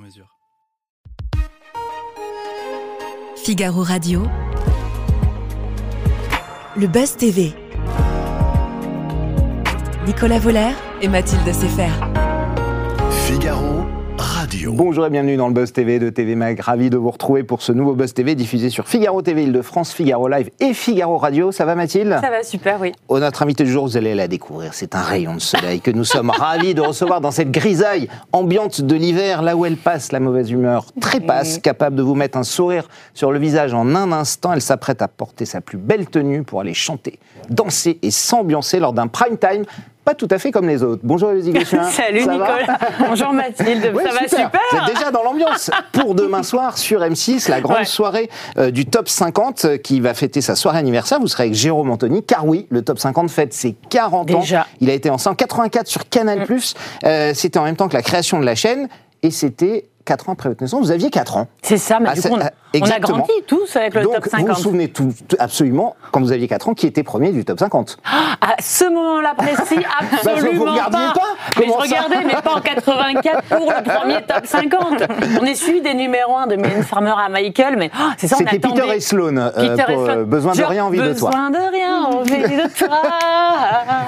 mesure. Figaro Radio. Le Buzz TV. Nicolas Voller et Mathilde Sefer. Figaro Radio. Bonjour et bienvenue dans le Buzz TV de TV Mag. Ravi de vous retrouver pour ce nouveau Buzz TV diffusé sur Figaro TV Île-de-France, Figaro Live et Figaro Radio. Ça va Mathilde? Ça va super, oui. Oh, notre invité du jour, vous allez la découvrir. C'est un rayon de soleil que nous sommes ravis de recevoir dans cette grisaille ambiante de l'hiver, là où elle passe la mauvaise humeur trépasse, capable de vous mettre un sourire sur le visage en un instant. Elle s'apprête à porter sa plus belle tenue pour aller chanter, danser et s'ambiancer lors d'un prime time pas tout à fait comme les autres. Bonjour Gossuin. Salut Ça Nicolas. Bonjour Mathilde. Ouais, ça va super. Vous êtes déjà dans l'ambiance pour demain soir sur M6, la grande Ouais. soirée euh, du Top 50 euh, qui va fêter sa soirée anniversaire. Vous serez avec Jérôme Anthony, car oui, le Top 50 fête ses 40 Déjà. ans. Il a été en 84 sur Canal+. Euh, c'était en même temps que la création de la chaîne et c'était 4 ans après votre naissance. Vous aviez 4 ans. C'est ça, mais Ah, du coup, on, ah, on a exactement. grandi tous avec le Donc, top vous 50. vous souvenez tout, absolument, quand vous aviez 4 ans, qui était premier du Top 50 À ce moment-là précis, Bah, absolument vous regardiez pas Mais je regardais, mais pas en 84 pour le premier top 50. On est suivi des numéros 1 de Mylène Farmer à Michael, mais oh, c'est ça, on C'était attendait. Peter et Sloan, euh, Peter et Sloan. euh, Besoin de rien, envie de toi. Besoin de rien, envie de toi.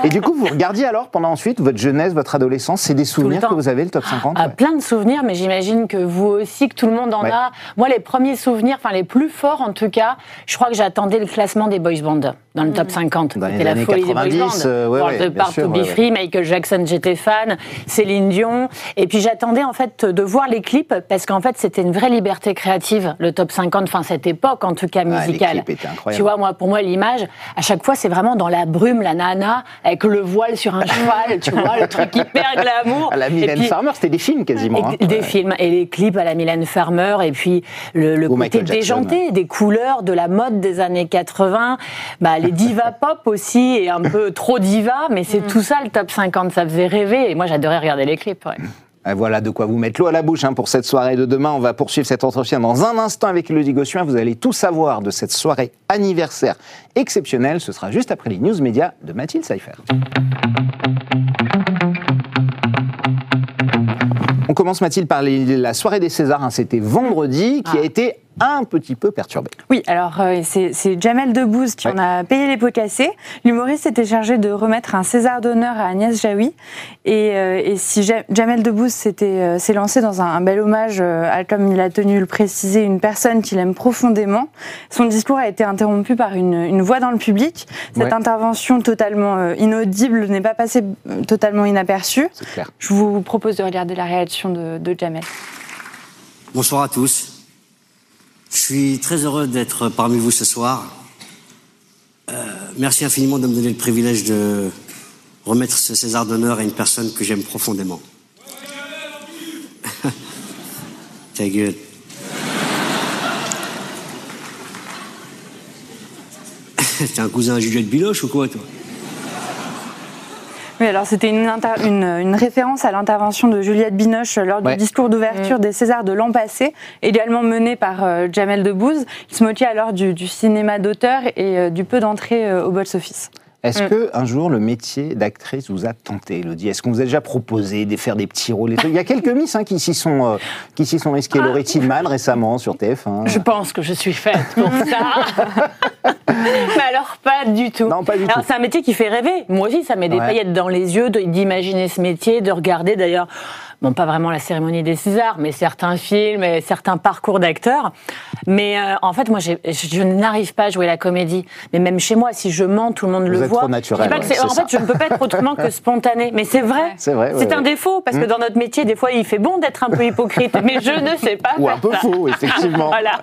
Et du coup, vous regardiez alors pendant ensuite votre jeunesse, votre adolescence, c'est des souvenirs que vous avez, le top 50 Ah, ouais. Plein de souvenirs, mais j'imagine que vous aussi, que tout le monde en Ouais. a. Moi, les premiers souvenirs, enfin les plus forts en tout cas, je crois que j'attendais le classement des boys bands dans le top 50. Dans les C'était la folie des boys 90, bands. euh, ouais, bien Part sûr, to Be ouais, Free, Michael Jackson, j'étais fan, Céline Dion. Et puis j'attendais en fait de voir les clips parce qu'en fait c'était une vraie liberté créative, le top 50, enfin cette époque en tout cas Ah, les musicale. clips étaient incroyables. Tu vois, moi, pour moi, l'image, à chaque fois, c'est vraiment dans la brume, la nana, avec le voile sur un cheval, tu vois, le truc hyper glamour. À la Mylène puis- Farmer, c'était des films quasiment. hein. des Ouais. films et les clips à la Mylène Farmer et puis le, le côté Michael Jackson, déjanté des couleurs de la mode des années 80 bah, les divas pop aussi et un peu trop diva mais c'est tout ça le top 50 ça faisait rêver et moi j'adorais regarder les clips ouais. Ah, Voilà de quoi vous mettre l'eau à la bouche hein, pour cette soirée de demain. On va poursuivre cet entretien dans un instant avec Elodie Gossuin. Vous allez tout savoir de cette soirée anniversaire exceptionnelle. Ce sera juste après les news médias de Mathilde Seifer. On commence Mathilde par les- la soirée des Césars. hein. C'était vendredi qui a été un petit peu perturbée. Oui, alors euh, c'est Jamel Debbouze qui Ouais. en a payé les pots cassés. L'humoriste était chargé de remettre un César d'honneur à Agnès Jaoui. Et, euh, et si Ja- Jamel Debbouze s'était, euh, s'est lancé dans un, un bel hommage, euh, à, comme il a tenu le préciser, une personne qu'il aime profondément, son discours a été interrompu par une, une voix dans le public. Cette Ouais. intervention totalement euh, inaudible n'est pas passée totalement inaperçue. C'est clair. Je vous propose de regarder la réaction de, de Jamel. Bonsoir à tous. Je suis très heureux d'être parmi vous ce soir. Euh, merci infiniment de me donner le privilège de remettre ce César d'honneur à une personne que j'aime profondément. Ta gueule. T'es un cousin à Juliette Binoche ou quoi, toi? Oui, alors c'était une, inter- une, une référence à l'intervention de Juliette Binoche lors Ouais. du discours d'ouverture des Césars de l'an passé, également mené par euh, Jamel Debbouze. Il se moquait alors du, du cinéma d'auteur et euh, du peu d'entrée euh, au box-office. Est-ce Mm. que un jour le métier d'actrice vous a tenté, Elodie? Est-ce qu'on vous a déjà proposé de faire des petits rôles Il y a quelques miss hein, qui s'y sont, euh, qui s'y sont risqués. Laurie Tillman récemment sur TF1. je pense que je suis faite pour ça mais alors pas du tout Non, pas du alors tout. c'est un métier qui fait rêver moi aussi ça met des Ouais. paillettes dans les yeux d'imaginer ce métier de regarder d'ailleurs bon pas vraiment la cérémonie des Césars mais certains films et certains parcours d'acteurs Mais euh, en fait, moi, je, je n'arrive pas à jouer la comédie. Mais même chez moi, si je mens, tout le monde Vous le êtes voit. trop naturel, Je dis pas que ouais, c'est- en fait, je ne peux pas être autrement que spontané. Mais c'est vrai. C'est vrai, ouais, C'est un ouais. défaut parce que dans notre métier, des fois, il fait bon d'être un peu hypocrite. mais je ne sais pas. Ou un peu ça. faux, effectivement. voilà.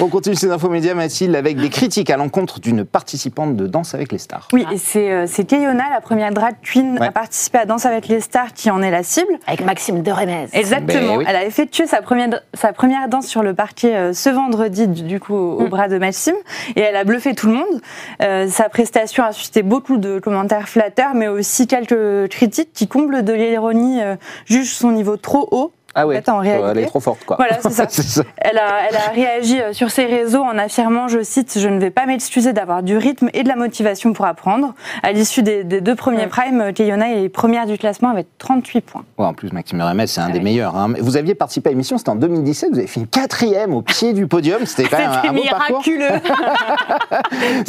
On continue ces infos médias, Mathilde, avec des critiques à l'encontre d'une participante de Danse avec les stars. Oui, et c'est euh, c'est Kayona, la première drag queen Ouais. à participer à Danse avec les stars, qui en est la cible. Avec Maxime de Remez. Exactement. Ben oui. Elle a effectué sa première, sa première danse sur le parquet euh, ce vendredi, du, du coup, au, au bras de Maxime. Et elle a bluffé tout le monde. Euh, sa prestation a suscité beaucoup de commentaires flatteurs, mais aussi quelques critiques qui, comblent de l'ironie, euh, jugent son niveau trop haut. Ah ouais, En fait, en réalité. elle est trop forte, quoi. Voilà, c'est ça. Elle a, elle a réagi euh, sur ses réseaux en affirmant, je cite, Je ne vais pas m'excuser d'avoir du rythme et de la motivation pour apprendre. À l'issue des, des deux premiers primes, euh, est première du classement avec 38 points. Ouais, en plus, Maxime Remez, c'est un Ah des meilleurs. hein. Vous aviez participé à l'émission, c'était en 2017, vous avez fini quatrième au pied du podium. C'était quand même un, C'était un beau parcours. miraculeux.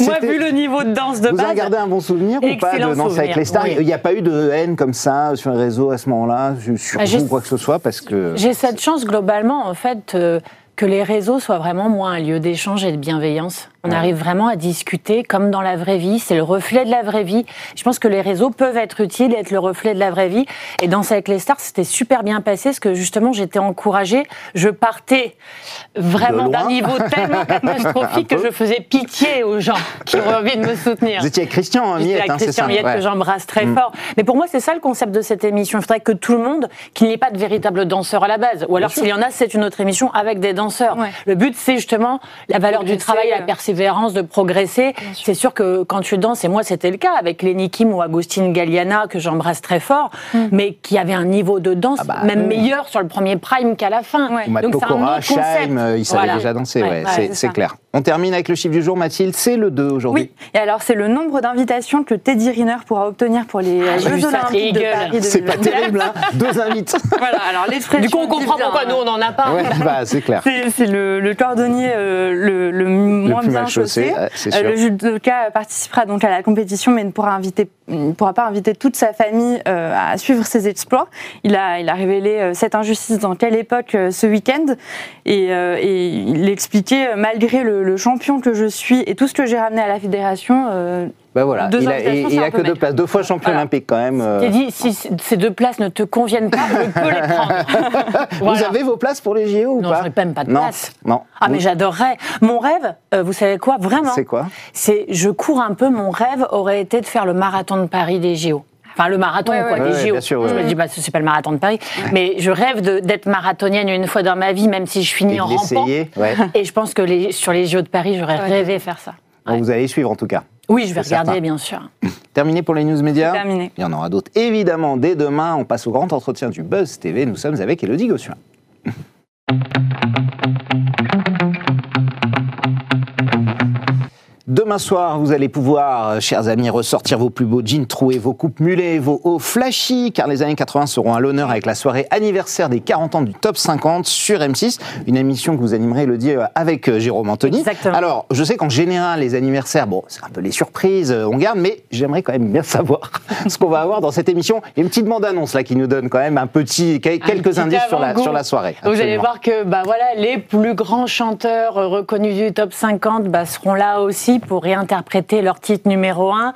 Moi, vu le niveau de danse de Vous en base. gardez un bon souvenir ou pas de Danse avec les stars? Oui. Il n'y a pas eu de haine comme ça sur les réseaux à ce moment-là, sur Ah, vous, quoi que ce soit, parce que. J'ai cette chance globalement, en fait, euh, que les réseaux soient vraiment moins un lieu d'échange et de bienveillance. On Ouais. arrive vraiment à discuter comme dans la vraie vie. C'est le reflet de la vraie vie. Je pense que les réseaux peuvent être utiles, être le reflet de la vraie vie. Et Danse avec les stars, c'était super bien passé parce que justement, j'étais encouragée. Je partais vraiment d'un niveau tellement catastrophique que je faisais pitié aux gens qui auraient envie de me soutenir. Vous étiez avec Christian J'étais Miette, avec hein, c'est Christian ça Miette Ouais. que j'embrasse très Mm. fort. Mais pour moi, c'est ça le concept de cette émission. Il faudrait que tout le monde, qu'il n'y ait pas de véritable danseur à la base. Ou alors, s'il y en a, c'est une autre émission avec des danseurs. Ouais. Le but, c'est justement la valeur du travail, la euh. Persévérance, de progresser. C'est sûr que quand tu danses, et moi, c'était le cas avec Lenny Kim ou Agustin Galliana, que j'embrasse très fort, mais qui avait un niveau de danse Ah bah, même oui. meilleur sur le premier prime qu'à la fin. Ouais. Donc, c'est un autre concept. Euh, ils savaient Voilà. déjà danser, ouais, Ouais, c'est- ouais, c'est ça. clair. On termine avec le chiffre du jour, Mathilde, c'est le 2 aujourd'hui. Oui, et alors c'est le nombre d'invitations que Teddy Riner pourra obtenir pour les Ah, Jeux Olympiques de. Paris C'est pas 2022. terrible, hein Deux invites. Voilà, alors l'expression Du coup, on comprend bien, pourquoi nous, on n'en a pas. Ouais, bah, c'est clair. C'est le, le cordonnier euh, le, le moins plus bien mal chaussé, chaussé. Euh, sûr. le judoka participera donc à la compétition, mais ne pourra, inviter, ne pourra pas inviter toute sa famille euh, à suivre ses exploits. Il a, il a révélé euh, cette injustice dans quelle époque euh, ce week-end, et, euh, et il expliquait malgré le, le champion que je suis et tout ce que j'ai ramené à la fédération. euh, Bah voilà, Deux il a, invitations, il a que deux places, deux fois champion Voilà. olympique quand même. euh. Dit, si ces deux places ne te conviennent pas, je peux les prendre. Vous avez vos places pour les JO ou Non, pas j'aurais même pas de non. place. Non. Ah, mais j'adorerais. Mon rêve, euh, vous savez quoi, vraiment C'est quoi C'est, je cours un peu, mon rêve aurait été de faire le marathon de Paris des JO. Enfin, le marathon, Ouais, quoi, ouais. des Ouais, JO. bien sûr, je me dis, bah, c'est pas le marathon de Paris. Mais je rêve d'être marathonienne une fois dans ma vie, même si je finis Et en rampant. Et je pense que les, sur les JO de Paris, j'aurais rêvé faire ça. Vous allez suivre en tout cas. Oui, je vais regarder, certain. bien sûr. Terminé pour les news médias terminé. Il y en aura d'autres évidemment dès demain. On passe au grand entretien du Buzz TV. Nous sommes avec Elodie Gossuin. Demain soir, vous allez pouvoir, euh, chers amis, ressortir vos plus beaux jeans troués, vos coupes mulets et vos hauts flashy, car les années 80 seront à l'honneur avec la soirée anniversaire des 40 ans du Top 50 sur M6, une émission que vous animerez, Elodie, euh, avec euh, Jérôme Anthony. Exactement. Alors, je sais qu'en général, les anniversaires, bon, c'est un peu les surprises, on garde, mais j'aimerais quand même bien savoir ce qu'on va avoir dans cette émission. Il y a une petite bande-annonce là qui nous donne quand même un petit, quel- quelques petit indices sur la, sur la soirée. Vous allez voir que bah voilà, les plus grands chanteurs reconnus du top 50 bah, seront là aussi pour réinterpréter leur titre numéro 1.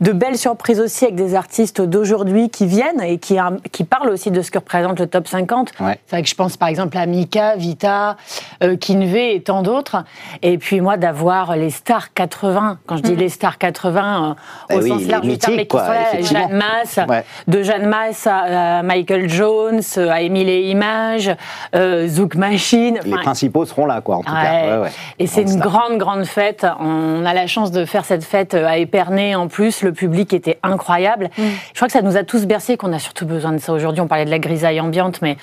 De belles surprises aussi avec des artistes d'aujourd'hui qui viennent et qui, euh, qui parlent aussi de ce que représente le top 50. Ouais. C'est vrai que je pense par exemple à Mika, Vita, euh, Kinvey et tant d'autres. Et puis moi d'avoir les stars 80, quand je dis les stars 80 euh, Bah au oui, sens large du terme, mais qui quoi, sont là, effectivement. Jeanne Masse, Ouais. de Jeanne Masse à, Michael Jones, à Émile et Images, euh, Zouk Machine. Les principaux seront là, quoi, en tout ouais. cas. Et c'est une grande, grande fête. On a la chance de faire cette fête à Épernay en plus. Le public était incroyable. Mm. Je crois que ça nous a tous bercés, qu'on a surtout besoin de ça aujourd'hui. On parlait de la grisaille ambiante, mais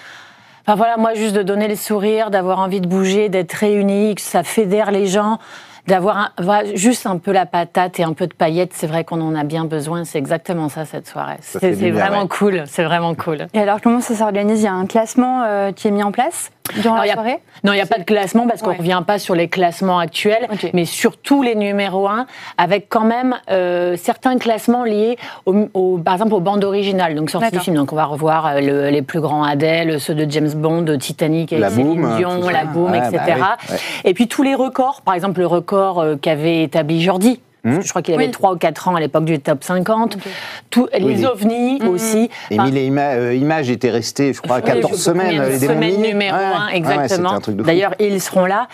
Enfin voilà, moi juste de donner le sourire, d'avoir envie de bouger, d'être réunis, que ça fédère les gens, d'avoir un- voilà, juste un peu la patate et un peu de paillettes, c'est vrai qu'on en a bien besoin. C'est exactement ça cette soirée. C'est du c'est bien, vraiment ouais. cool, c'est vraiment cool. Et alors, comment ça s'organise? Il y a un classement euh, qui est mis en place? Durant Alors, la y a- soirée Non, il n'y a pas de classement parce qu'on ne Ouais. revient pas sur les classements actuels, mais sur tous les numéros 1, avec quand même euh, certains classements liés, au, au- par exemple, aux bandes originales, donc sorties du film. Donc on va revoir euh, le- les plus grands Adele, ceux de James Bond, de Titanic La Céline Boom, Dion, la Boom, Ouais, etc. bah oui, ouais. Et puis tous les records, par exemple le record euh, qu'avait établi Jordi. Hmm. Parce que Je crois qu'il avait Oui. 3 ou 4 ans à l'époque du top 50. Tout, les les- ovnis aussi. Enfin, Émile et Ima- euh, Images étaient restés, je crois, oui, 14 je sais pas semaines. les minuit. numéro Ouais, 1, ouais, ouais, c'était exactement. D'ailleurs, ils seront là.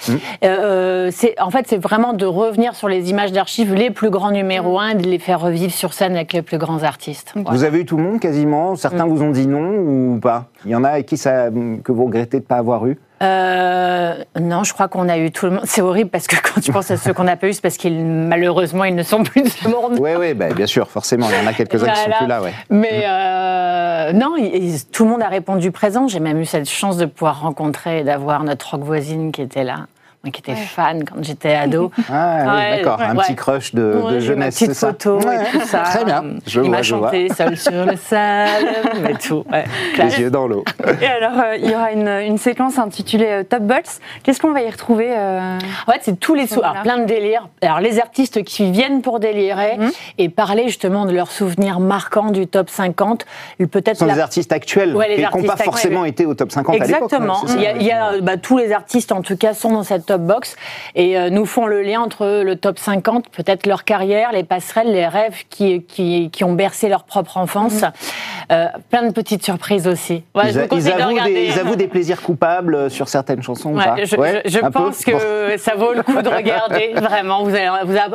Euh, c'est, en fait, c'est vraiment de revenir sur les images d'archives, les plus grands numéros 1, et de les faire revivre sur scène avec les plus grands artistes. Voilà. Vous avez eu tout le monde quasiment? Certains vous ont dit non ou pas? Il y en a avec qui ça, que vous regrettez de ne pas avoir eu? Euh, non, je crois qu'on a eu tout le monde. C'est horrible parce que quand tu penses à ceux qu'on n'a pas eu, c'est parce qu'ils, malheureusement, ils ne sont plus de ce monde. Oui, oui, bah, bien sûr, forcément. Il y en a quelques-uns qui sont Voilà. plus là, ouais. Mais euh, non, il- il- tout le monde a répondu présent. J'ai même eu cette chance de pouvoir rencontrer et d'avoir notre rock voisine qui était là. Qui étais fan quand j'étais ado. Ah, Ouais, d'accord. Un petit crush de, de jeunesse, petite c'est ça photo et tout ça. Très bien. Je Il vois, m'a chanté seul sur le sable et tout. Les yeux dans l'eau. Et alors, euh, il y aura une, une séquence intitulée euh, Top Box. Qu'est-ce qu'on va y retrouver euh, En fait, c'est tous les alors, plein de délires. Alors les artistes qui viennent pour délirer Mhm. et parler justement de leurs souvenirs marquants du top 50, peut-être Ce sont la- des artistes actuels et qui n'ont pas forcément été au top 50 à l'époque. Exactement. ça. Il y a, il y a, bah, tous les artistes, en tout cas, sont dans cette top box et euh, nous font le lien entre le top 50, peut-être leur carrière, les passerelles, les rêves qui, qui, qui ont bercé leur propre enfance. Euh, plein de petites surprises aussi. Ouais, Mhm. Ils, je vous a- ils de avouent des, ils avouent des plaisirs coupables euh, sur certaines chansons ou Ouais, pas je, Ouais, je- je un peu pense que Bon. ça vaut le coup de regarder, vraiment. Vous allez,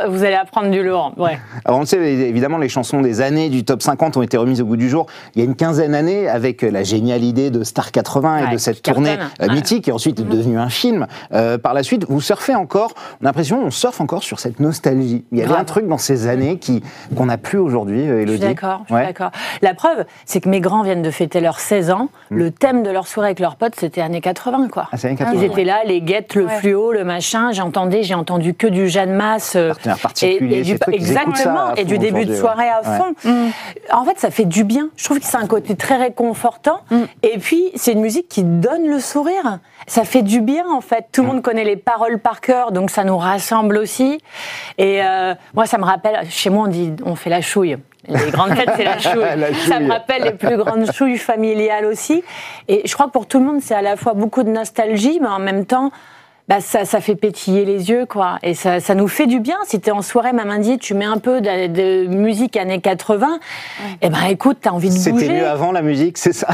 vous, allez apprendre du lourd. Ouais. Alors on le sait, évidemment, les chansons des années du top 50 ont été remises au goût du jour il y a une quinzaine d'années avec la géniale idée de Star 80 et de cette tournée euh, mythique et ensuite est devenue un film. Euh, par la suite, vous surfez encore, on a l'impression on surfe encore sur cette nostalgie. Il y avait Grave. un truc dans ces années qui qu'on n'a plus aujourd'hui, euh, Je Élodie. suis d'accord, je suis Ouais. d'accord. La preuve, c'est que mes grands viennent de fêter leurs 16 ans. Le thème de leur soirée avec leurs potes, c'était années 80, quoi. Ah, années 80, Ils étaient là, les guettes, le Ouais. fluo, le machin. J'entendais, j'ai entendu que du Jeanne Masse. euh, Partenaire particulier, du, exactement, et du début de soirée à ouais. fond. En fait, ça fait du bien. Je trouve que c'est un côté très réconfortant. Et puis, c'est une musique qui donne le sourire. Ça fait du bien, en fait. Tout le monde connaît les paroles par cœur, donc ça nous rassemble aussi. Et euh, moi, ça me rappelle, chez moi, on dit, on fait la chouille. Les grandes fêtes, c'est la chouille. La Ça chouille. me rappelle les plus grandes chouilles familiales aussi. Et je crois que pour tout le monde, c'est à la fois beaucoup de nostalgie, mais en même temps, bah, ça, ça fait pétiller les yeux, quoi. Et ça, ça nous fait du bien. Si t'es en soirée, même indie, tu mets un peu de, de musique années 80, et ben écoute, t'as envie de bouger. C'était mieux avant la musique, c'est ça?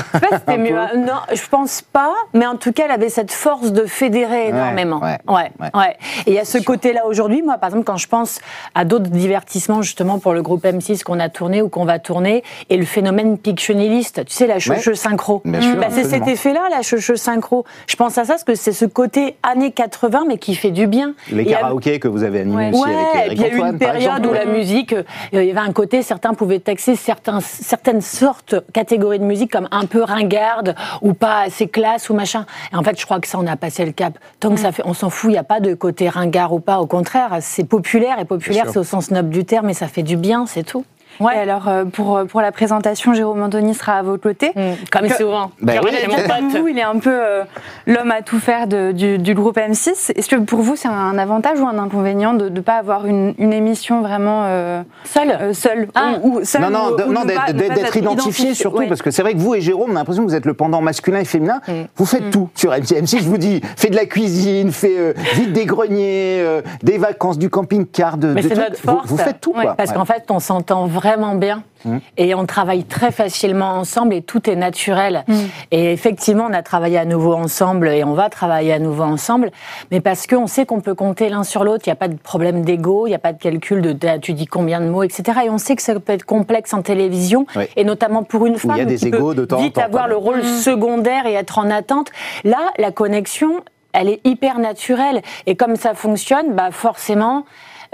Un mieux. Non, je pense pas. Mais en tout cas, elle avait cette force de fédérer énormément. ouais, ouais, ouais. ouais. Et il y a ce côté-là aujourd'hui. Moi, par exemple, quand je pense à d'autres divertissements, justement, pour le groupe M6 qu'on a tourné ou qu'on va tourner, et le phénomène pictionilliste, tu sais, la Ouais. synchro. Bah, c'est cet effet-là, la cheveux synchro. Je pense à ça parce que c'est ce côté années 80, mais qui fait du bien. Les karaokés que vous avez animés Ouais. aussi Ouais, avec et Eric il y a eu une période exemple. où la musique, euh, il y avait un côté, certains pouvaient taxer certains, certaines sortes, catégories de musique comme un peu ringarde ou pas assez classe ou machin. Et en fait, je crois que ça, on a passé le cap. Tant que ça fait, on s'en fout, il n'y a pas de côté ringard ou pas. Au contraire, c'est populaire et populaire, c'est au sens noble du terme et ça fait du bien, c'est tout. Et alors, euh, pour, pour la présentation, Jérôme Anthony sera à vos côtés. Comme Que- souvent. Bah oui, mon pote. vous, il est un peu euh, l'homme à tout faire de- du, du groupe M6. Est-ce que pour vous, c'est un avantage ou un inconvénient de ne pas avoir une, une émission vraiment euh, Seul. euh, seule Ah. ou, ou seule Non, non, ou- de- ou non, ne d'être identifié surtout, ouais. parce que c'est vrai que vous et Jérôme, on a l'impression que vous êtes le pendant masculin et féminin. Vous faites tout sur M6. M6, je vous dis, fait de la cuisine, fait euh, vide des greniers, euh, des vacances, du camping-car, de, Mais de notre Vous- force. Vous, faites tout, Ouais, quoi. Parce Ouais. qu'en fait, on s'entend vraiment bien. Mmh. Et on travaille très facilement ensemble et tout est naturel. Et effectivement, on a travaillé à nouveau ensemble et on va travailler à nouveau ensemble. Mais parce qu'on sait qu'on peut compter l'un sur l'autre, il n'y a pas de problème d'ego, il n'y a pas de calcul de tu dis combien de mots, etc. Et on sait que ça peut être complexe en télévision, Oui. et notamment pour une il y a femme des qui égos peut de temps en vite temps, avoir le rôle secondaire et être en attente. Là, la connexion, elle est hyper naturelle. Et comme ça fonctionne, bah forcément,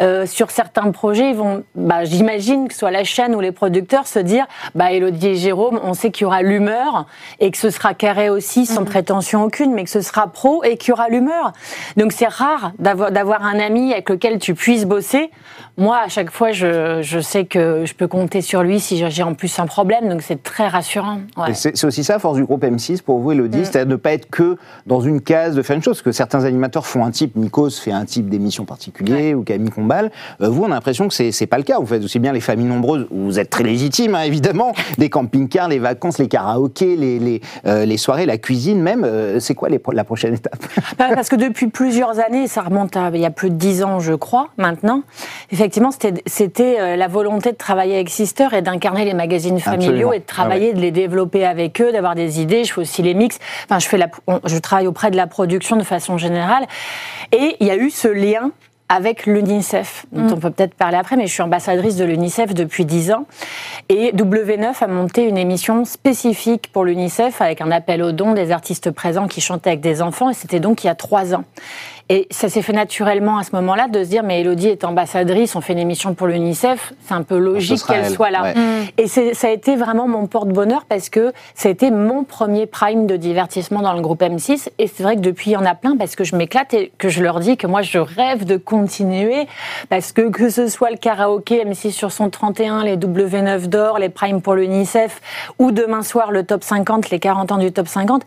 euh, sur certains projets, ils vont, bah, j'imagine que ce soit la chaîne ou les producteurs se dire, bah, Elodie et Jérôme, on sait qu'il y aura l'humeur et que ce sera carré aussi, sans prétention aucune, mais que ce sera pro et qu'il y aura l'humeur. Donc c'est rare d'avoir un ami avec lequel tu puisses bosser. Moi, à chaque fois, je, je sais que je peux compter sur lui si j'ai en plus un problème, donc c'est très rassurant. Ouais. C'est aussi ça, force du groupe M6 pour vous, Elodie, c'est-à-dire de ne pas être que dans une case, de faire une chose. Parce que certains animateurs font un type, Nikos fait un type d'émission particulier, ou Camille Combal. Euh, vous, on a l'impression que c'est pas le cas. Vous faites aussi bien les familles nombreuses, où vous êtes très légitime, hein, évidemment, des camping-cars, les vacances, les karaokés, les, les, euh, les soirées, la cuisine même. Euh, c'est quoi les la prochaine étape? Bah, Parce que depuis plusieurs années, ça remonte à il y a plus de dix ans, je crois, maintenant, effectivement, c'était- la volonté de travailler avec Sister et d'incarner les magazines familiaux Absolument. et de travailler, de les développer avec eux, d'avoir des idées. Je fais aussi les mix. Enfin, je, fais la, on- je travaille auprès de la production de façon générale. Et il y a eu ce lien avec l'UNICEF, dont on peut peut-être parler après, mais je suis ambassadrice de l'UNICEF depuis 10 ans. Et W9 a monté une émission spécifique pour l'UNICEF avec un appel aux dons des artistes présents qui chantaient avec des enfants. Et c'était donc il y a trois ans. Et ça s'est fait naturellement à ce moment-là de se dire, mais Elodie est ambassadrice, on fait une émission pour l'UNICEF, c'est un peu logique qu'elle elle, soit là. ouais. Et ça a été vraiment mon porte-bonheur parce que ça a été mon premier prime de divertissement dans le groupe M6. Et c'est vrai que depuis, il y en a plein parce que je m'éclate et que je leur dis que moi, je rêve de continuer parce que que ce soit le karaoké M6 sur son 31, les W9 d'or, les primes pour l'UNICEF ou demain soir le top 50, les 40 ans du top 50.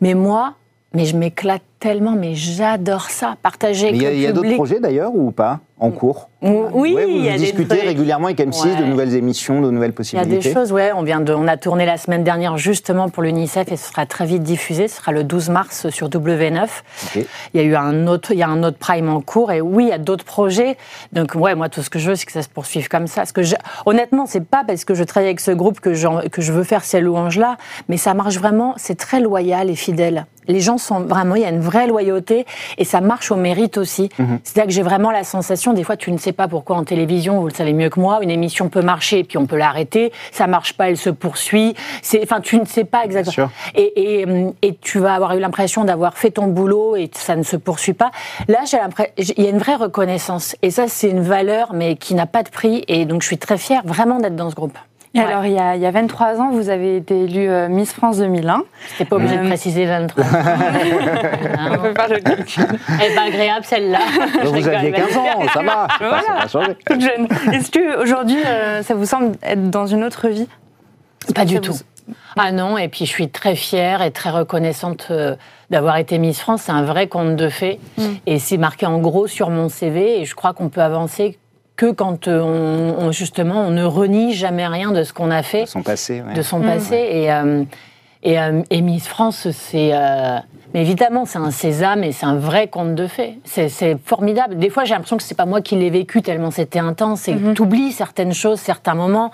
Mais moi, mais je m'éclate tellement, mais j'adore ça, partager avec Il y a, le il y a d'autres projets d'ailleurs ou pas en cours? Oui, Ouais, vous il y a des discutez trucs. régulièrement avec M6 de nouvelles émissions, de nouvelles Il y a possibilités? des choses, ouais. On, vient de, on a tourné la semaine dernière justement pour l'UNICEF et ce sera très vite diffusé. Ce sera le 12 mars sur W9. Ok. Il y a eu un autre, il y a un autre prime en cours et oui, il y a d'autres projets. Donc ouais, moi tout ce que je veux, c'est que ça se poursuive comme ça. Parce que je- honnêtement, c'est pas parce que je travaille avec ce groupe que, j'en- que je veux faire ces louanges-là, mais ça marche vraiment. C'est très loyal et fidèle. Les gens sont vraiment, il y a une vraie loyauté et ça marche au mérite aussi. C'est-à-dire que j'ai vraiment la sensation, des fois, tu ne sais pas pourquoi en télévision, vous le savez mieux que moi, une émission peut marcher et puis on peut l'arrêter. Ça marche pas, elle se poursuit. C'est, enfin, tu ne sais pas exactement. Et, et, et tu vas avoir eu l'impression d'avoir fait ton boulot et ça ne se poursuit pas. Là, j'ai l'impression, il y a une vraie reconnaissance. Et ça, c'est une valeur, mais qui n'a pas de prix. Et donc, je suis très fière vraiment d'être dans ce groupe. Et Ouais. alors, il y, a, il y a 23 ans, vous avez été élue euh, Miss France 2001. T'es pas obligé de Euh, préciser 23. On peut faire le calcul. Elle est pas agréable, celle-là. Donc, vous aviez vas-y. 15 ans, ça va, Voilà. ça va changer. Toute jeune. Est-ce que aujourd'hui, euh, ça vous semble être dans une autre vie? Pas du Ça tout. vous- Ah non, et puis je suis très fière et très reconnaissante euh, d'avoir été Miss France. C'est un vrai conte de fées. Et c'est marqué en gros sur mon CV. Et je crois qu'on peut avancer que quand euh, on, on- justement on ne renie jamais rien de ce qu'on a fait, Son passé, ouais. de son passé. Et, euh, et, euh, et Miss France, c'est. euh, mais évidemment, c'est un sésame et c'est un vrai conte de fées. C'est formidable. Des fois, j'ai l'impression que c'est pas moi qui l'ai vécu tellement c'était intense et que t'oublies certaines choses, certains moments.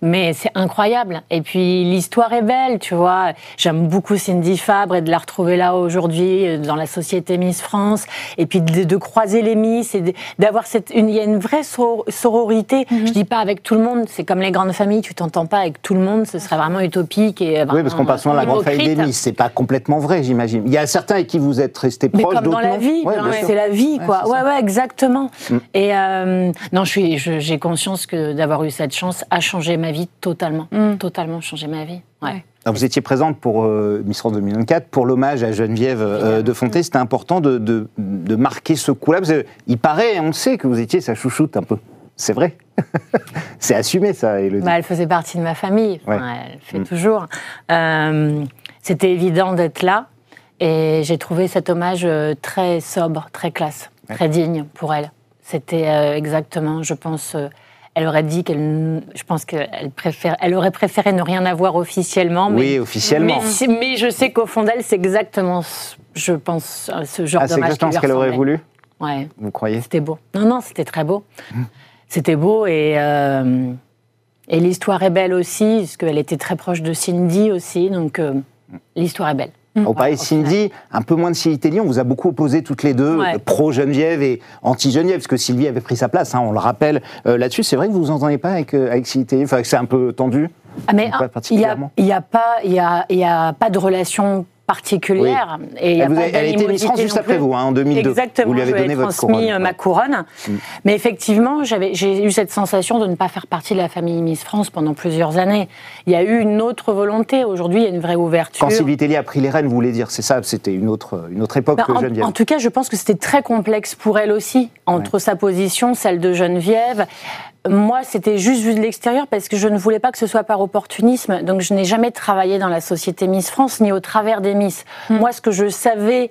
Mais c'est incroyable. Et puis, l'histoire est belle, tu vois. J'aime beaucoup Cindy Fabre et de la retrouver là aujourd'hui euh, dans la société Miss France. Et puis, de, de croiser les Miss et d'avoir cette. une- Il y a une vraie sor- sororité. Je dis pas avec tout le monde. C'est comme les grandes familles. Tu t'entends pas avec tout le monde. Ce serait vraiment utopique. Et Oui, parce qu'on passe souvent la grande famille des Miss. C'est pas complètement vrai, j'imagine. Il y a certains avec qui vous êtes restés Mais proches, comme dans d'autres la non vie, Ouais, sûr. c'est la vie, quoi. Ouais, ouais, exactement. Mm. Et euh, non, je suis, je- j'ai conscience que d'avoir eu cette chance a changé ma vie totalement, totalement changé ma vie. Ouais. Ouais. Alors, vous étiez présente pour euh, Miss France 2024, pour l'hommage à Geneviève euh, de Fonté. C'était important de, de- de marquer ce coup-là. Il paraît, on le sait, que vous étiez sa chouchoute un peu. C'est vrai. c'est assumé, ça, Elodie. Bah, elle faisait partie de ma famille. Enfin, Ouais. Elle fait Mm. toujours. Euh, C'était évident d'être là. Et j'ai trouvé cet hommage euh, très sobre, très classe, Ouais. très digne pour elle. C'était euh, exactement, je pense, euh, elle aurait dit qu'elle, je pense qu'elle préfère, elle aurait préféré ne rien avoir officiellement. Mais Oui, officiellement. Mais, je sais qu'au fond d'elle, c'est exactement, ce- je pense, euh, ce genre Ah, c'est exactement ce qu'elle aurait voulu, Ouais, vous croyez? C'était beau. Non, non, c'était très beau. C'était beau et, euh, et l'histoire est belle aussi, parce qu'elle était très proche de Cindy aussi, donc euh, l'histoire est belle. Au pareil, Cindy, un peu moins de Sylvie Tellier, on vous a beaucoup opposé toutes les deux, Ouais. pro-Geneviève et anti-Geneviève, parce que Sylvie avait pris sa place, hein, on le rappelle euh, là-dessus. C'est vrai que vous vous entendez pas avec, euh, avec Sylvie Tellier, enfin c'est un peu tendu? Ah, mais il n'y a, particulièrement? il y a, pas- il y a, il y a pas de relation particulière. Et il y a Elle, vous pas a, elle a été France juste après plus. vous, hein, en 2002. Exactement, Vous lui avez je donné votre transmis couronne. euh, ma couronne. Mm. Mais effectivement, j'ai eu cette sensation de ne pas faire partie de la famille Miss France pendant plusieurs années. Il y a eu une autre volonté. Aujourd'hui, il y a une vraie ouverture. Quand Sylvie Tellier a pris les rênes, vous voulez dire, c'est ça, c'était une autre, une autre époque Bah, que en, Geneviève. en tout cas, je pense que c'était très complexe pour elle aussi, entre sa position, celle de Geneviève. Moi, c'était juste vu de l'extérieur parce que je ne voulais pas que ce soit par opportunisme. Donc, je n'ai jamais travaillé dans la société Miss France ni au travers des Miss. Moi, ce que je savais,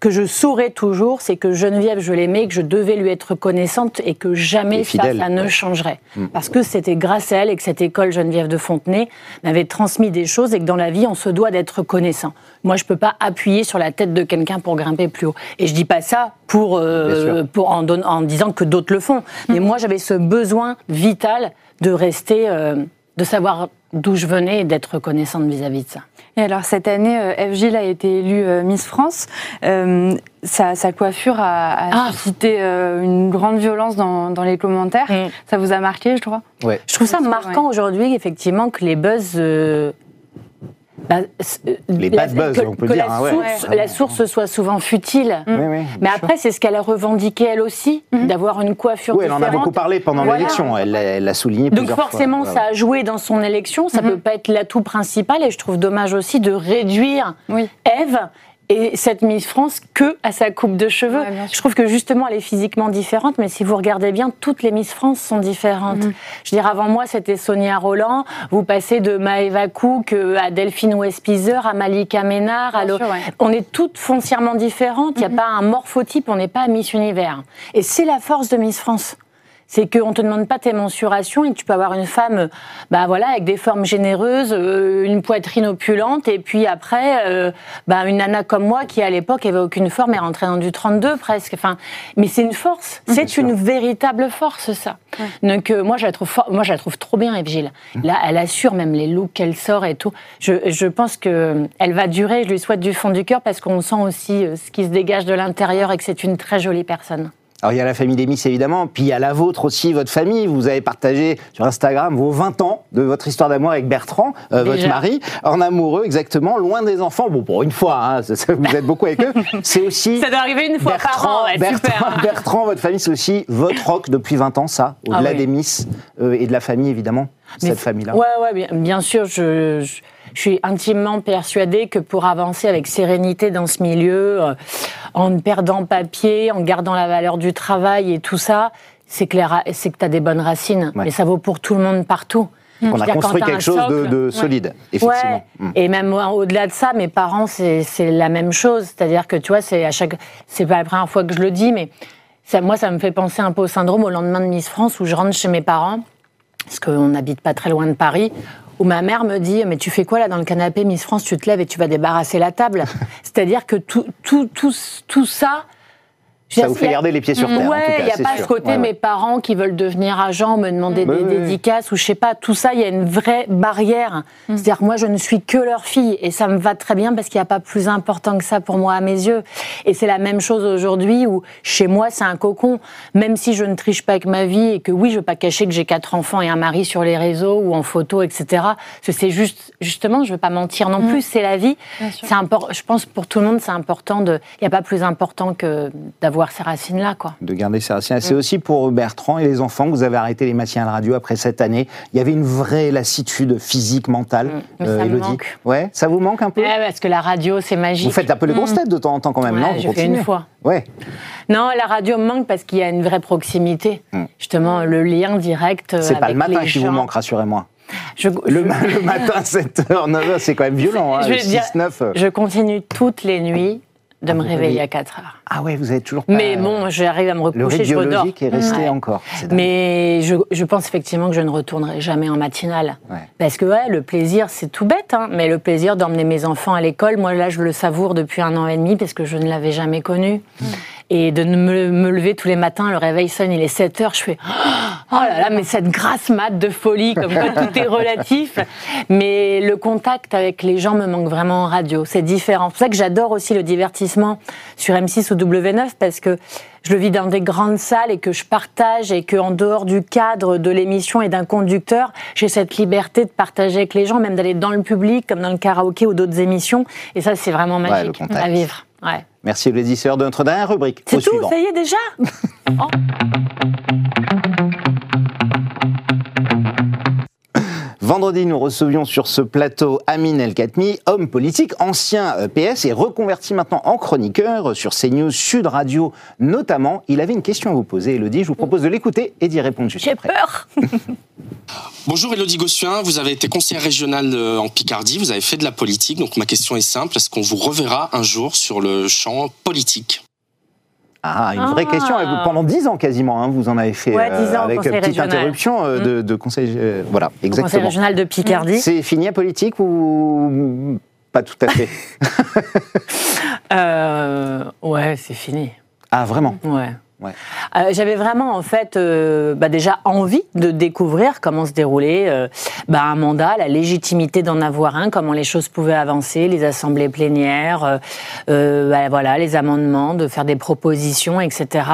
que je saurais toujours, c'est que Geneviève, je l'aimais, que je devais lui être reconnaissante et que jamais Et ça, fidèle, ça ne ouais. changerait. Parce que c'était grâce à elle et que cette école Geneviève de Fontenay m'avait transmis des choses et que dans la vie, on se doit d'être reconnaissant. Moi, je peux pas appuyer sur la tête de quelqu'un pour grimper plus haut. Et je dis pas ça pour, euh, pour en, don- en disant que d'autres le font. Mais moi, j'avais ce besoin vital de rester, euh, de savoir d'où je venais et d'être reconnaissante vis-à-vis de ça. Et alors cette année, euh, Gilles a été élue euh, Miss France. Euh, sa, sa coiffure a, a Ah. suscité euh, une grande violence dans, dans les commentaires. Mm. Ça vous a marqué, je crois? Ouais. Je trouve ça marquant aujourd'hui, effectivement, que les buzz. euh, bah, euh, Les bad buzz, que- on peut que dire, La, hein, ouais. source, Ouais. la source soit souvent futile. Oui, oui, Mais après, c'est ce qu'elle a revendiqué elle aussi, d'avoir une coiffure Oui, elle en a beaucoup parlé pendant Voilà. l'élection. Elle l'a elle l'a souligné Donc plusieurs forcément, fois. ça a joué dans son élection. Ça peut pas être l'atout principal. Et je trouve dommage aussi de réduire Oui. Eve et cette Miss France que à sa coupe de cheveux. Ouais, je trouve que justement, elle est physiquement différente. Mais si vous regardez bien, toutes les Miss France sont différentes. Mhm. Je veux dire, avant moi, c'était Sonia Roland. Vous passez de Maëva Cook euh, à Delphine Westpizer, à Malika Ménard. à sûr, ouais. On est toutes foncièrement différentes. Il n'y a pas un morphotype. On n'est pas Miss Univers. Et c'est la force de Miss France c'est qu'on te demande pas tes mensurations et que tu peux avoir une femme, bah voilà, avec des formes généreuses, euh, une poitrine opulente, et puis après, euh, bah, une nana comme moi qui à l'époque avait aucune forme et rentrait dans du 32 presque. Enfin, mais c'est une force, c'est une véritable force ça. Donc euh, moi je la trouve, for- moi je la trouve trop bien, Eve Gilles. Là, elle assure même les looks qu'elle sort et tout. Je, je pense que euh, elle va durer. Je lui souhaite du fond du cœur parce qu'on sent aussi euh, ce qui se dégage de l'intérieur et que c'est une très jolie personne. Alors il y a la famille des Miss évidemment, puis il y a la vôtre aussi, votre famille. Vous avez partagé sur Instagram vos 20 ans de votre histoire d'amour avec Bertrand, euh, votre mari, en amoureux exactement, loin des enfants. Bon, pour une fois, hein, ça- ça, vous êtes beaucoup avec eux. C'est aussi Ça doit arriver une fois par an, ouais, Bertrand, super. Bertrand, votre famille, c'est aussi votre rock depuis 20 ans, ça, au-delà Ah oui. des Miss euh, et de la famille évidemment, Mais cette famille-là. Ouais, ouais, bien, bien sûr, je, je, je suis intimement persuadée que pour avancer avec sérénité dans ce milieu, euh, en ne perdant pas pied, en gardant la valeur du travail et tout ça, c'est que, tu as des bonnes racines. Ouais. Mais ça vaut pour tout le monde partout. On a construit quelque chose de, socle- de Ouais. solide, effectivement. Ouais. Et même au-delà de ça, mes parents, c'est c'est la même chose. C'est-à-dire que, tu vois, c'est à chaque. C'est pas la première fois que je le dis, mais ça, moi, ça me fait penser un peu au syndrome au lendemain de Miss France où je rentre chez mes parents, parce qu'on n'habite pas très loin de Paris, où ma mère me dit Mais tu fais quoi là dans le canapé, Miss France? Tu te lèves et tu vas débarrasser la table. C'est-à-dire que tout, tout, tout, tout ça. Ça vous fait garder les pieds sur terre, en Ouais, tout cas, il n'y a pas sûr. ce côté Ouais, ouais. mes parents qui veulent devenir agents, me demander Oui, des dédicaces ou je sais pas. Tout ça, il y a une vraie barrière. C'est-à-dire que moi, je ne suis que leur fille et ça me va très bien parce qu'il n'y a pas plus important que ça pour moi à mes yeux. Et c'est la même chose aujourd'hui où chez moi, c'est un cocon. Même si je ne triche pas avec ma vie et que oui, je ne veux pas cacher que j'ai quatre enfants et un mari sur les réseaux ou en photo, etc. Parce que c'est juste, justement, je ne veux pas mentir non plus, c'est la vie. C'est Je pense pour tout le monde, c'est important de. Il n'y a pas plus important que d'avoir ces racines-là, quoi. de garder ses racines. C'est aussi pour Bertrand et les enfants que vous avez arrêté les matinales radio après cette année. Il y avait une vraie lassitude physique, mentale. Mm. Mais ça me Élodie. manque. Ouais, ça vous manque un peu? Ouais, parce que la radio, c'est magique. Vous faites un peu les grosses têtes de temps en temps quand même, Ouais, non Vous fait continuez une fois. Ouais. Non, la radio me manque parce qu'il y a une vraie proximité. Justement, le lien direct. euh, Mm. C'est pas le matin qui vous manque, rassurez-moi. Je, Le, je- ma- le matin, 7h, 9h, c'est quand même violent. Hein, je dire, 6-9. euh. je continue toutes les nuits de me réveiller à 4 heures. Ah ouais, vous avez toujours pas... Mais bon, j'arrive à me Le recoucher, rythme je redors. est resté Ouais. encore. Mais je, je pense effectivement que je ne retournerai jamais en matinale. Ouais. Parce que ouais, le plaisir, c'est tout bête, hein, mais le plaisir d'emmener mes enfants à l'école, moi là, je le savoure depuis un an et demi parce que je ne l'avais jamais connu. Et de me, me lever tous les matins, le réveil sonne, il est 7 heures, je fais Ah Oh là là, mais cette grasse mat de folie, comme quoi tout est relatif. Mais le contact avec les gens me manque vraiment en radio. C'est différent. C'est pour ça que j'adore aussi le divertissement sur M6 ou W9 parce que je le vis dans des grandes salles et que je partage et que en dehors du cadre de l'émission et d'un conducteur, j'ai cette liberté de partager avec les gens, même d'aller dans le public, comme dans le karaoké ou d'autres émissions. Et ça, c'est vraiment magique à vivre. Ouais. Merci aux éditeurs de notre dernière rubrique. C'est tout, suivant. ça y est déjà? Oh. Vendredi, nous recevions sur ce plateau Amin El Khatmi, homme politique, ancien euh, PS et reconverti maintenant en chroniqueur sur CNews Sud Radio notamment. Il avait une question à vous poser, Elodie. Je vous propose de l'écouter et d'y répondre juste J'ai après. peur Bonjour Elodie Gossuin, vous avez été conseillère régionale euh, en Picardie, vous avez fait de la politique, donc ma question est simple, est-ce qu'on vous reverra un jour sur le champ politique? Ah, une vraie Ah. question. Pendant dix ans quasiment, hein, vous en avez fait Ouais, 10 ans avec une petite régional. interruption euh, de, de conseil. euh, voilà, Au Conseil exactement. régional de Picardie. C'est fini la politique ou pas tout à fait Euh, ouais, c'est fini. Ah, vraiment? Ouais. Euh, J'avais vraiment en fait euh, bah, déjà envie de découvrir comment se déroulait euh, bah, un mandat, la légitimité d'en avoir un, comment les choses pouvaient avancer, les assemblées plénières, euh, euh, bah, voilà, les amendements, de faire des propositions, etc.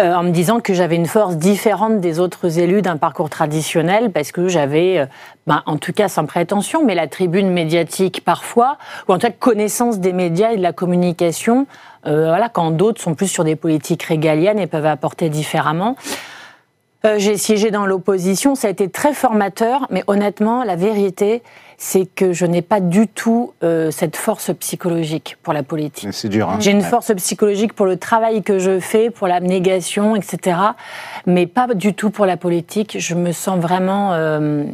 Euh, en me disant que j'avais une force différente des autres élus d'un parcours traditionnel parce que j'avais, euh, bah, en tout cas sans prétention, mais la tribune médiatique parfois, ou en tout cas connaissance des médias et de la communication, euh, voilà, quand d'autres sont plus sur des politiques régaliennes et peuvent apporter différemment. Euh, j'ai siégé dans l'opposition, ça a été très formateur, mais honnêtement, la vérité, c'est que je n'ai pas du tout euh, cette force psychologique pour la politique. C'est dur. hein. J'ai une force psychologique pour le travail que je fais, pour l'abnégation, etc. Mais pas du tout pour la politique. Je me sens vraiment euh,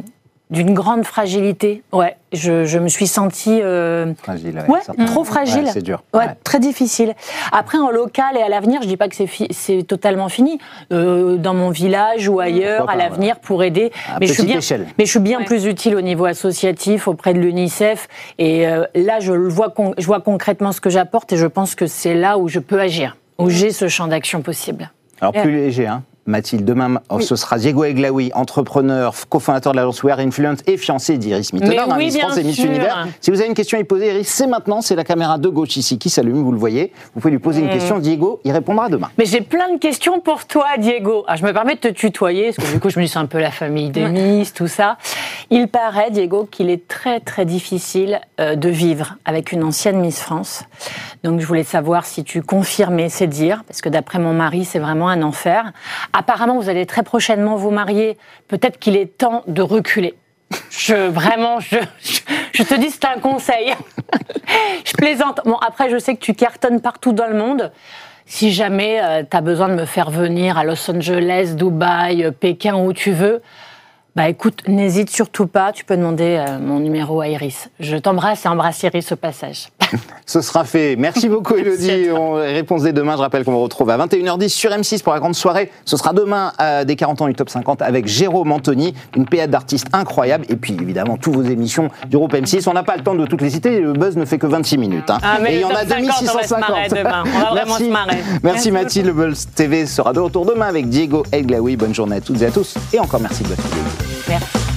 d'une grande fragilité. Ouais, je, je me suis sentie euh, Fragile, ouais, ouais, trop fragile. Ouais, c'est dur. Ouais, Ouais. très difficile. Après, en local et à l'avenir, je dis pas que c'est fi- c'est totalement fini. Euh, dans mon village ou ailleurs, Pourquoi à l'avenir, pour aider. À mais je suis bien, échelle. mais je suis bien Ouais. plus utile au niveau associatif auprès de l'UNICEF. Et euh, là, je le vois, con- je vois concrètement ce que j'apporte et je pense que c'est là où je peux agir, où j'ai ce champ d'action possible. Alors plus léger, hein. Mathilde, demain, oh, ce sera Diego Eglaoui, entrepreneur, cofondateur de l'agence Wear Influence et fiancé d'Iris Mittenard, oui, Miss France et Miss. Univers. Si vous avez une question à y poser, Iris, c'est maintenant, c'est la caméra de gauche ici qui s'allume, vous le voyez. Vous pouvez lui poser une Mm. question, Diego, il répondra demain. Mais j'ai plein de questions pour toi, Diego. Ah, je me permets de te tutoyer, parce que du coup, je me dis c'est un peu la famille des Miss, tout ça. Il paraît, Diego, qu'il est très très difficile euh, de vivre avec une ancienne Miss France. Donc, je voulais savoir si tu confirmais ces dires, parce que d'après mon mari, c'est vraiment un enfer. Apparemment, vous allez très prochainement vous marier. Peut-être qu'il est temps de reculer. Je vraiment, je, je, te dis, c'est un conseil. je plaisante. Bon, après, je sais que tu cartonnes partout dans le monde. Si jamais tu as besoin de me faire venir à Los Angeles, Dubaï, euh, Pékin, où tu veux, bah écoute, n'hésite surtout pas. Tu peux demander euh, mon numéro à Iris. Je t'embrasse et embrasse Iris au passage. Ce sera fait. Merci beaucoup, Elodie. On réponse dès demain. Je rappelle qu'on vous retrouve à 21h10 sur M6 pour la grande soirée. Ce sera demain à des 40 ans du top 50 avec Jérôme Anthony, une pléiade d'artistes incroyable. Et puis, évidemment, tous vos émissions du groupe M6. On n'a pas le temps de toutes les citer. Le buzz ne fait que 26 minutes. hein. Ah, mais Et il y en a top 50, on va se 2650. demain. On va vraiment Merci. se marrer. Merci, Merci Mathilde. Le Buzz TV sera de retour demain avec Diego Eglaoui. Bonne journée à toutes et à tous. Et encore merci de votre fidélité. Merci.